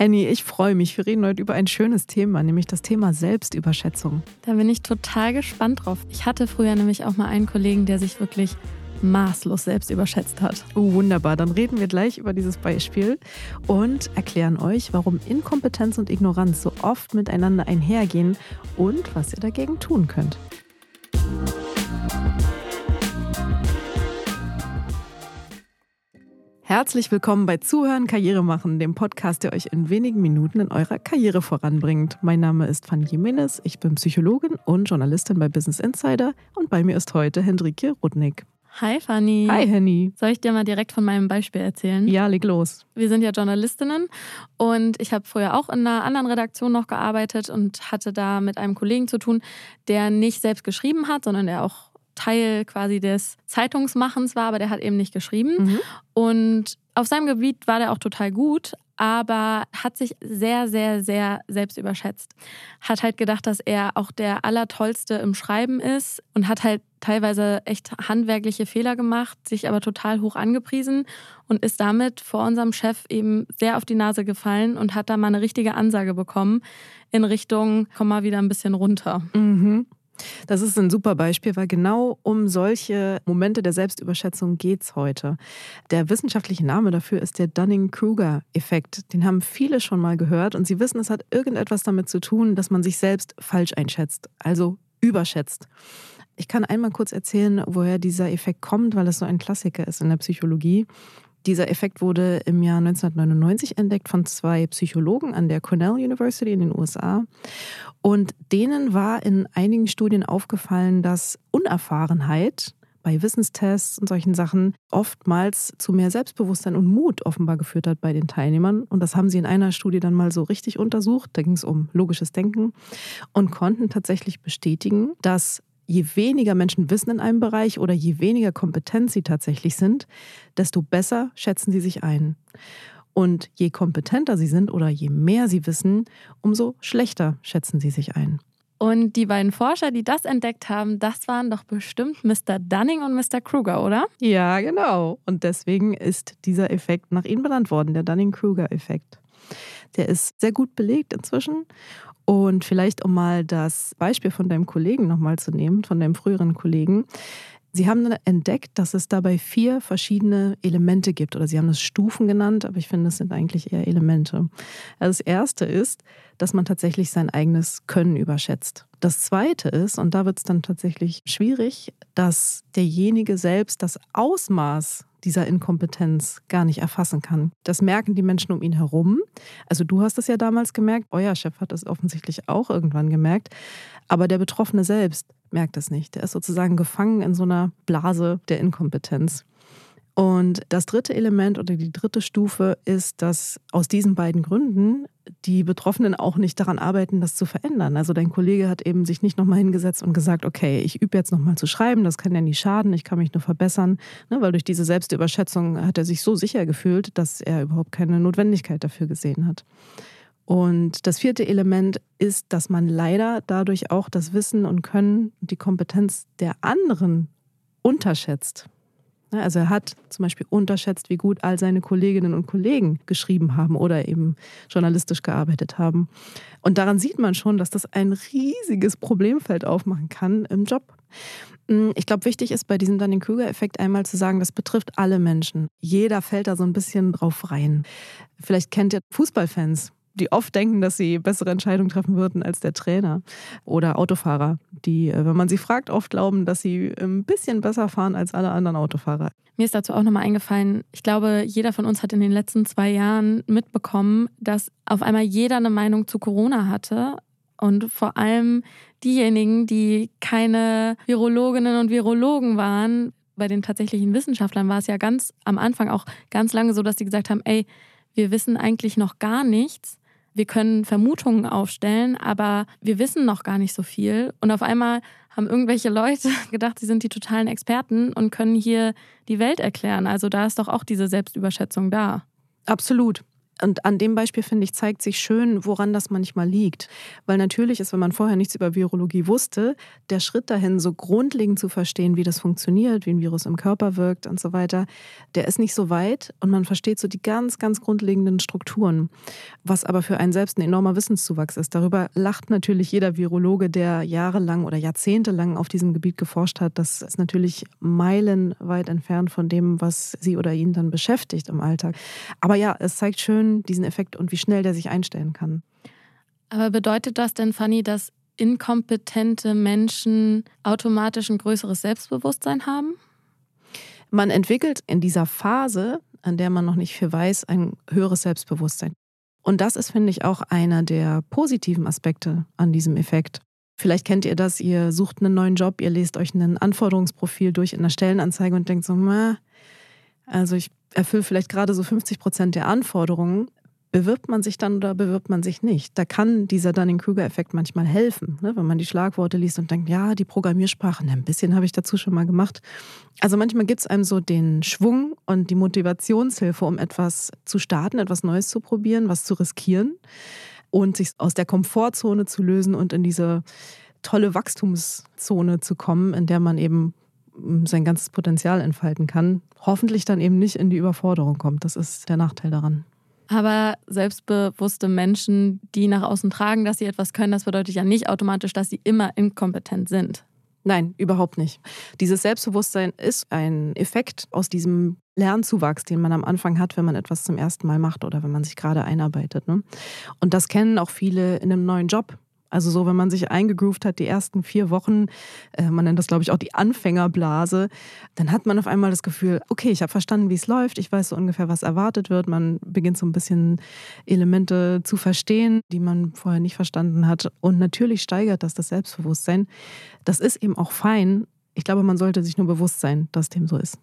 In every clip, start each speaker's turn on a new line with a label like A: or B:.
A: Henny, ich freue mich. Wir reden heute über ein schönes Thema, nämlich das Thema Selbstüberschätzung.
B: Da bin ich total gespannt drauf. Ich hatte früher nämlich auch mal einen Kollegen, der sich wirklich maßlos selbst überschätzt hat.
A: Oh, wunderbar. Dann reden wir gleich über dieses Beispiel und erklären euch, warum Inkompetenz und Ignoranz so oft miteinander einhergehen und was ihr dagegen tun könnt. Herzlich willkommen bei Zuhören, Karriere machen, dem Podcast, der euch in wenigen Minuten in eurer Karriere voranbringt. Mein Name ist Fanny Jimenez, ich bin Psychologin und Journalistin bei Business Insider und bei mir ist heute Hendrike Rudnick.
B: Hi Fanny.
A: Hi Henny.
B: Soll ich dir mal direkt von meinem Beispiel erzählen?
A: Ja, leg los.
B: Wir sind ja Journalistinnen und ich habe früher auch in einer anderen Redaktion noch gearbeitet und hatte da mit einem Kollegen zu tun, der nicht selbst geschrieben hat, sondern der auch Teil quasi des Zeitungsmachens war, aber der hat eben nicht geschrieben. Mhm. Und auf seinem Gebiet war der auch total gut, aber hat sich sehr, sehr, sehr selbst überschätzt. Hat halt gedacht, dass er auch der Allertollste im Schreiben ist und hat halt teilweise echt handwerkliche Fehler gemacht, sich aber total hoch angepriesen und ist damit vor unserem Chef eben sehr auf die Nase gefallen und hat da mal eine richtige Ansage bekommen in Richtung, komm mal wieder ein bisschen runter.
A: Mhm. Das ist ein super Beispiel, weil genau um solche Momente der Selbstüberschätzung geht es heute. Der wissenschaftliche Name dafür ist der Dunning-Kruger-Effekt. Den haben viele schon mal gehört und sie wissen, es hat irgendetwas damit zu tun, dass man sich selbst falsch einschätzt, also überschätzt. Ich kann einmal kurz erzählen, woher dieser Effekt kommt, weil es so ein Klassiker ist in der Psychologie. Dieser Effekt wurde im Jahr 1999 entdeckt von zwei Psychologen an der Cornell University in den USA. Und denen war in einigen Studien aufgefallen, dass Unerfahrenheit bei Wissenstests und solchen Sachen oftmals zu mehr Selbstbewusstsein und Mut offenbar geführt hat bei den Teilnehmern. Und das haben sie in einer Studie dann mal so richtig untersucht. Da ging es um logisches Denken und konnten tatsächlich bestätigen, dass je weniger Menschen wissen in einem Bereich oder je weniger kompetent sie tatsächlich sind, desto besser schätzen sie sich ein. Und je kompetenter sie sind oder je mehr sie wissen, umso schlechter schätzen sie sich ein.
B: Und die beiden Forscher, die das entdeckt haben, das waren doch bestimmt Mr. Dunning und Mr. Kruger, oder?
A: Ja, genau. Und deswegen ist dieser Effekt nach ihnen benannt worden, der Dunning-Kruger-Effekt. Der ist sehr gut belegt inzwischen und vielleicht, um mal das Beispiel von deinem Kollegen nochmal zu nehmen, von deinem früheren Kollegen. Sie haben entdeckt, dass es dabei vier verschiedene Elemente gibt, oder Sie haben es Stufen genannt, aber ich finde, es sind eigentlich eher Elemente. Also das erste ist, dass man tatsächlich sein eigenes Können überschätzt. Das zweite ist, und da wird es dann tatsächlich schwierig, dass derjenige selbst das Ausmaß dieser Inkompetenz gar nicht erfassen kann. Das merken die Menschen um ihn herum. Also du hast es ja damals gemerkt, euer Chef hat es offensichtlich auch irgendwann gemerkt, aber der Betroffene selbst merkt es nicht. Der ist sozusagen gefangen in so einer Blase der Inkompetenz. Und das dritte Element oder die dritte Stufe ist, dass aus diesen beiden Gründen die Betroffenen auch nicht daran arbeiten, das zu verändern. Also dein Kollege hat eben sich nicht nochmal hingesetzt und gesagt, okay, ich übe jetzt nochmal zu schreiben, das kann ja nie schaden, ich kann mich nur verbessern, ne, weil durch diese Selbstüberschätzung hat er sich so sicher gefühlt, dass er überhaupt keine Notwendigkeit dafür gesehen hat. Und das vierte Element ist, dass man leider dadurch auch das Wissen und Können und die Kompetenz der anderen unterschätzt. Also er hat zum Beispiel unterschätzt, wie gut all seine Kolleginnen und Kollegen geschrieben haben oder eben journalistisch gearbeitet haben. Und daran sieht man schon, dass das ein riesiges Problemfeld aufmachen kann im Job. Hm, ich glaube, wichtig ist bei diesem Dunning-Kruger-Effekt einmal zu sagen, das betrifft alle Menschen. Jeder fällt da so ein bisschen drauf rein. Vielleicht kennt ihr Fußballfans die oft denken, dass sie bessere Entscheidungen treffen würden als der Trainer. Oder Autofahrer, die, äh, wenn man sie fragt, oft glauben, dass sie ein bisschen besser fahren als alle anderen Autofahrer.
B: Mir ist dazu auch nochmal eingefallen, ich glaube, jeder von uns hat in den letzten zwei Jahren mitbekommen, dass auf einmal jeder eine Meinung zu Corona hatte. Und vor allem diejenigen, die keine Virologinnen und Virologen waren, bei den tatsächlichen Wissenschaftlern war es ja ganz am Anfang auch ganz lange so, dass die gesagt haben, ey, wir wissen eigentlich noch gar nichts. Wir können Vermutungen aufstellen, aber wir wissen noch gar nicht so viel. Und auf einmal haben irgendwelche Leute gedacht, sie sind die totalen Experten und können hier die Welt erklären. Also da ist doch auch diese Selbstüberschätzung da.
A: Absolut. Und an dem Beispiel, finde ich, zeigt sich schön, woran das manchmal liegt. Weil natürlich ist, wenn man vorher nichts über Virologie wusste, der Schritt dahin, so grundlegend zu verstehen, wie das funktioniert, wie ein Virus im Körper wirkt und so weiter, der ist nicht so weit und man versteht so die ganz, ganz grundlegenden Strukturen. Was aber für einen selbst ein enormer Wissenszuwachs ist. Darüber lacht natürlich jeder Virologe, der jahrelang oder jahrzehntelang auf diesem Gebiet geforscht hat. Das ist natürlich meilenweit entfernt von dem, was sie oder ihn dann beschäftigt im Alltag. Aber ja, es zeigt schön, diesen Effekt und wie schnell der sich einstellen kann.
B: Aber bedeutet das denn, Fanny, dass inkompetente Menschen automatisch ein größeres Selbstbewusstsein haben?
A: Man entwickelt in dieser Phase, an der man noch nicht viel weiß, ein höheres Selbstbewusstsein. Und das ist, finde ich, auch einer der positiven Aspekte an diesem Effekt. Vielleicht kennt ihr das, ihr sucht einen neuen Job, ihr lest euch ein Anforderungsprofil durch in einer Stellenanzeige und denkt so, also ich erfülle vielleicht gerade so 50 Prozent der Anforderungen, bewirbt man sich dann oder bewirbt man sich nicht? Da kann dieser Dunning-Kruger-Effekt manchmal helfen, ne? wenn man die Schlagworte liest und denkt, ja, die Programmiersprache, ein bisschen habe ich dazu schon mal gemacht. Also manchmal gibt es einem so den Schwung und die Motivationshilfe, um etwas zu starten, etwas Neues zu probieren, was zu riskieren und sich aus der Komfortzone zu lösen und in diese tolle Wachstumszone zu kommen, in der man eben sein ganzes Potenzial entfalten kann, hoffentlich dann eben nicht in die Überforderung kommt. Das ist der Nachteil daran.
B: Aber selbstbewusste Menschen, die nach außen tragen, dass sie etwas können, das bedeutet ja nicht automatisch, dass sie immer inkompetent sind.
A: Nein, überhaupt nicht. Dieses Selbstbewusstsein ist ein Effekt aus diesem Lernzuwachs, den man am Anfang hat, wenn man etwas zum ersten Mal macht oder wenn man sich gerade einarbeitet. Ne? Und das kennen auch viele in einem neuen Job. Also so, wenn man sich eingegroovt hat, die ersten vier Wochen, äh, man nennt das, glaube ich, auch die Anfängerblase, dann hat man auf einmal das Gefühl, okay, ich habe verstanden, wie es läuft, ich weiß so ungefähr, was erwartet wird. Man beginnt so ein bisschen Elemente zu verstehen, die man vorher nicht verstanden hat. Und natürlich steigert das das Selbstbewusstsein. Das ist eben auch fein. Ich glaube, man sollte sich nur bewusst sein, dass dem so ist.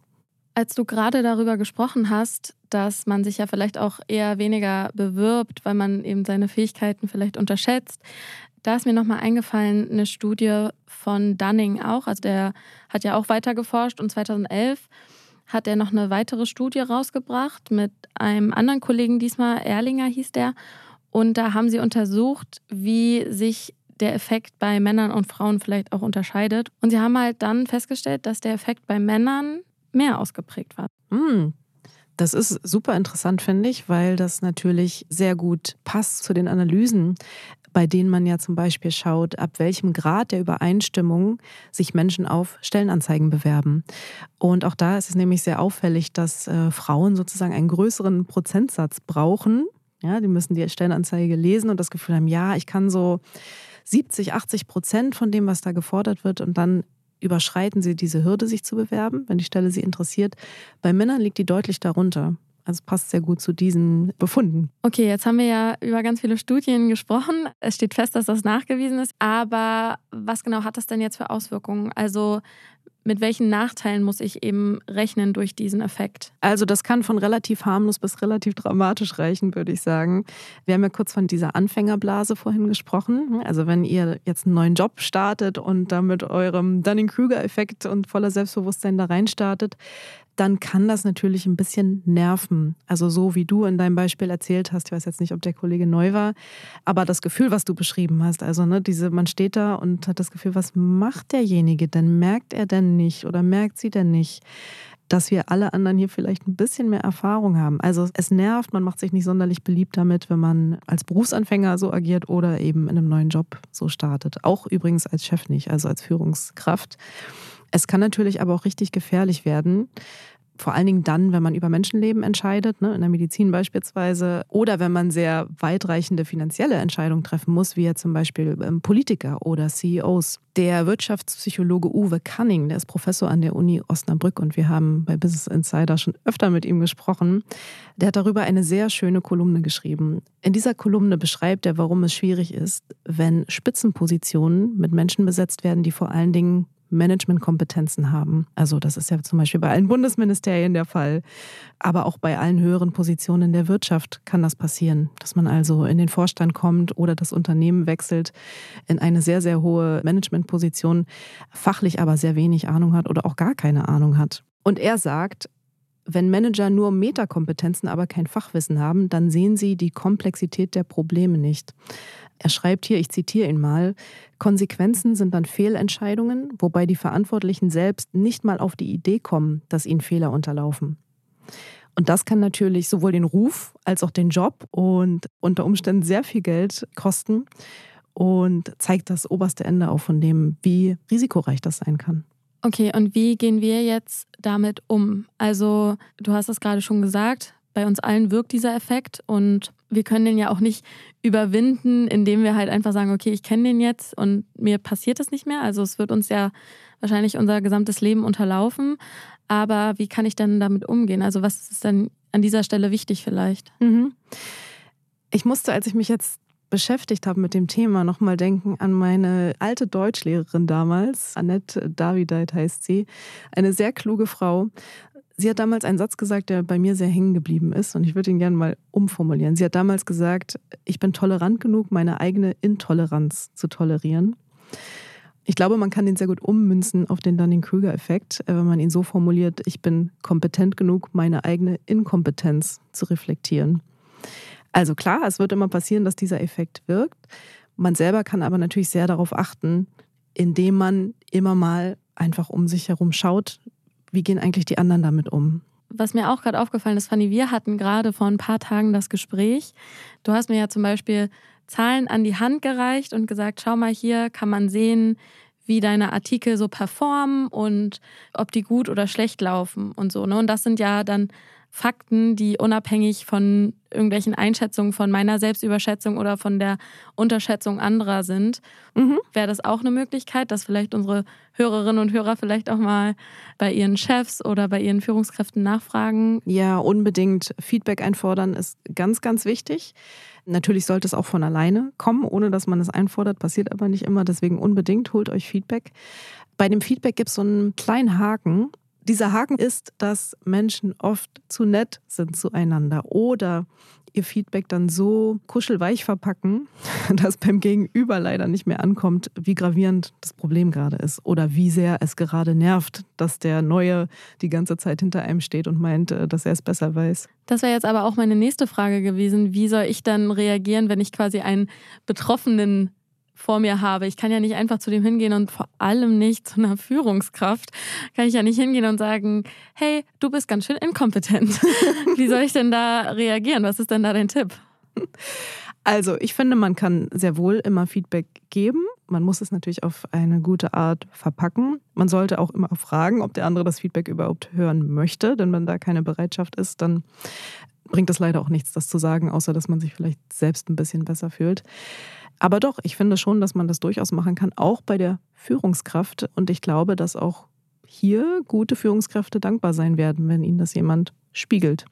B: Als du gerade darüber gesprochen hast, dass man sich ja vielleicht auch eher weniger bewirbt, weil man eben seine Fähigkeiten vielleicht unterschätzt, da ist mir nochmal eingefallen, eine Studie von Dunning auch. Also der hat ja auch weiter geforscht und 2011 hat er noch eine weitere Studie rausgebracht mit einem anderen Kollegen, diesmal Erlinger hieß der. Und da haben sie untersucht, wie sich der Effekt bei Männern und Frauen vielleicht auch unterscheidet. Und sie haben halt dann festgestellt, dass der Effekt bei Männern mehr ausgeprägt war.
A: Mm. Das ist super interessant, finde ich, weil das natürlich sehr gut passt zu den Analysen, bei denen man ja zum Beispiel schaut, ab welchem Grad der Übereinstimmung sich Menschen auf Stellenanzeigen bewerben. Und auch da ist es nämlich sehr auffällig, dass äh, Frauen sozusagen einen größeren Prozentsatz brauchen. Ja, die müssen die Stellenanzeige lesen und das Gefühl haben, ja, ich kann so 70, 80 Prozent von dem, was da gefordert wird und dann überschreiten sie diese Hürde, sich zu bewerben, wenn die Stelle sie interessiert. Bei Männern liegt die deutlich darunter. Also passt sehr gut zu diesen Befunden.
B: Okay, jetzt haben wir ja über ganz viele Studien gesprochen. Es steht fest, dass das nachgewiesen ist. Aber was genau hat das denn jetzt für Auswirkungen? Also mit welchen Nachteilen muss ich eben rechnen durch diesen Effekt?
A: Also das kann von relativ harmlos bis relativ dramatisch reichen, würde ich sagen. Wir haben ja kurz von dieser Anfängerblase vorhin gesprochen. Also wenn ihr jetzt einen neuen Job startet und da mit eurem Dunning-Kruger-Effekt und voller Selbstbewusstsein da rein startet, dann kann das natürlich ein bisschen nerven. Also so wie du in deinem Beispiel erzählt hast, ich weiß jetzt nicht, ob der Kollege neu war, aber das Gefühl, was du beschrieben hast, also ne, diese, man steht da und hat das Gefühl, was macht derjenige denn? Merkt er denn nicht oder merkt sie denn nicht? dass wir alle anderen hier vielleicht ein bisschen mehr Erfahrung haben. Also es nervt, man macht sich nicht sonderlich beliebt damit, wenn man als Berufsanfänger so agiert oder eben in einem neuen Job so startet. Auch übrigens als Chef nicht, also als Führungskraft. Es kann natürlich aber auch richtig gefährlich werden. Vor allen Dingen dann, wenn man über Menschenleben entscheidet, ne, in der Medizin beispielsweise, oder wenn man sehr weitreichende finanzielle Entscheidungen treffen muss, wie ja zum Beispiel ähm, Politiker oder CEOs. Der Wirtschaftspsychologe Uwe Cunning, der ist Professor an der Uni Osnabrück und wir haben bei Business Insider schon öfter mit ihm gesprochen, der hat darüber eine sehr schöne Kolumne geschrieben. In dieser Kolumne beschreibt er, warum es schwierig ist, wenn Spitzenpositionen mit Menschen besetzt werden, die vor allen Dingen Managementkompetenzen haben. Also das ist ja zum Beispiel bei allen Bundesministerien der Fall. Aber auch bei allen höheren Positionen der Wirtschaft kann das passieren, dass man also in den Vorstand kommt oder das Unternehmen wechselt in eine sehr, sehr hohe Managementposition, fachlich aber sehr wenig Ahnung hat oder auch gar keine Ahnung hat. Und er sagt, Wenn Manager nur Metakompetenzen, aber kein Fachwissen haben, dann sehen sie die Komplexität der Probleme nicht. Er schreibt hier, ich zitiere ihn mal, Konsequenzen sind dann Fehlentscheidungen, wobei die Verantwortlichen selbst nicht mal auf die Idee kommen, dass ihnen Fehler unterlaufen. Und das kann natürlich sowohl den Ruf als auch den Job und unter Umständen sehr viel Geld kosten und zeigt das oberste Ende auch von dem, wie risikoreich das sein kann.
B: Okay, und wie gehen wir jetzt damit um? Also, du hast es gerade schon gesagt, bei uns allen wirkt dieser Effekt und wir können den ja auch nicht überwinden, indem wir halt einfach sagen, okay, ich kenne den jetzt und mir passiert es nicht mehr. Also es wird uns ja wahrscheinlich unser gesamtes Leben unterlaufen. Aber wie kann ich denn damit umgehen? Also was ist denn an dieser Stelle wichtig vielleicht? Mhm.
A: Ich musste, als ich mich jetzt beschäftigt habe mit dem Thema, nochmal denken an meine alte Deutschlehrerin damals. Annette Davideit heißt sie. Eine sehr kluge Frau. Sie hat damals einen Satz gesagt, der bei mir sehr hängen geblieben ist und ich würde ihn gerne mal umformulieren. Sie hat damals gesagt, ich bin tolerant genug, meine eigene Intoleranz zu tolerieren. Ich glaube, man kann den sehr gut ummünzen auf den Dunning-Kruger-Effekt, äh, wenn man ihn so formuliert, ich bin kompetent genug, meine eigene Inkompetenz zu reflektieren. Also klar, es wird immer passieren, dass dieser Effekt wirkt. Man selber kann aber natürlich sehr darauf achten, indem man immer mal einfach um sich herum schaut, wie gehen eigentlich die anderen damit um?
B: Was mir auch gerade aufgefallen ist, Fanny, wir hatten gerade vor ein paar Tagen das Gespräch. Du hast mir ja zum Beispiel Zahlen an die Hand gereicht und gesagt, schau mal hier, kann man sehen, wie deine Artikel so performen und ob die gut oder schlecht laufen und so. Ne? Und das sind ja dann Fakten, die unabhängig von irgendwelchen Einschätzungen von meiner Selbstüberschätzung oder von der Unterschätzung anderer sind. Mhm. Wäre das auch eine Möglichkeit, dass vielleicht unsere Hörerinnen und Hörer vielleicht auch mal bei ihren Chefs oder bei ihren Führungskräften nachfragen?
A: Ja, unbedingt. Feedback einfordern ist ganz, ganz wichtig. Natürlich sollte es auch von alleine kommen, ohne dass man es einfordert, passiert aber nicht immer. Deswegen unbedingt holt euch Feedback. Bei dem Feedback gibt es so einen kleinen Haken. Dieser Haken ist, dass Menschen oft zu nett sind zueinander oder ihr Feedback dann so kuschelweich verpacken, dass beim Gegenüber leider nicht mehr ankommt, wie gravierend das Problem gerade ist oder wie sehr es gerade nervt, dass der Neue die ganze Zeit hinter einem steht und meint, äh, dass er es besser weiß.
B: Das wäre jetzt aber auch meine nächste Frage gewesen. Wie soll ich dann reagieren, wenn ich quasi einen Betroffenen vor mir habe. Ich kann ja nicht einfach zu dem hingehen und vor allem nicht zu einer Führungskraft kann ich ja nicht hingehen und sagen, hey, du bist ganz schön inkompetent. Wie soll ich denn da reagieren? Was ist denn da dein Tipp?
A: Also, ich finde, man kann sehr wohl immer Feedback geben. Man muss es natürlich auf eine gute Art verpacken. Man sollte auch immer fragen, ob der andere das Feedback überhaupt hören möchte. Denn wenn da keine Bereitschaft ist, dann bringt es leider auch nichts, das zu sagen, außer dass man sich vielleicht selbst ein bisschen besser fühlt. Aber doch, ich finde schon, dass man das durchaus machen kann, auch bei der Führungskraft. Und ich glaube, dass auch hier gute Führungskräfte dankbar sein werden, wenn ihnen das jemand spiegelt.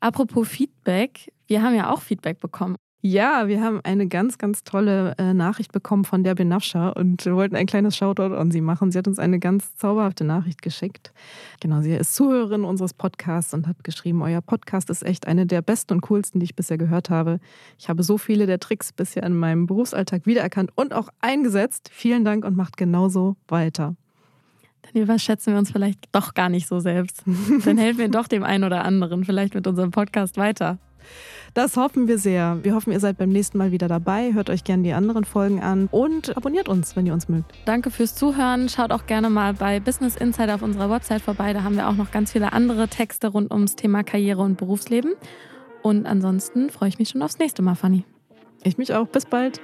B: Apropos Feedback, wir haben ja auch Feedback bekommen.
A: Ja, wir haben eine ganz, ganz tolle äh, Nachricht bekommen von der Benafscha und wollten ein kleines Shoutout an sie machen. Sie hat uns eine ganz zauberhafte Nachricht geschickt. Genau, sie ist Zuhörerin unseres Podcasts und hat geschrieben, euer Podcast ist echt eine der besten und coolsten, die ich bisher gehört habe. Ich habe so viele der Tricks bisher in meinem Berufsalltag wiedererkannt und auch eingesetzt. Vielen Dank und macht genauso weiter.
B: Dann überschätzen wir uns vielleicht doch gar nicht so selbst. Dann helfen wir doch dem einen oder anderen vielleicht mit unserem Podcast weiter.
A: Das hoffen wir sehr. Wir hoffen, ihr seid beim nächsten Mal wieder dabei. Hört euch gerne die anderen Folgen an und abonniert uns, wenn ihr uns mögt.
B: Danke fürs Zuhören. Schaut auch gerne mal bei Business Insider auf unserer Website vorbei. Da haben wir auch noch ganz viele andere Texte rund ums Thema Karriere und Berufsleben. Und ansonsten freue ich mich schon aufs nächste Mal, Fanny.
A: Ich mich auch. Bis bald.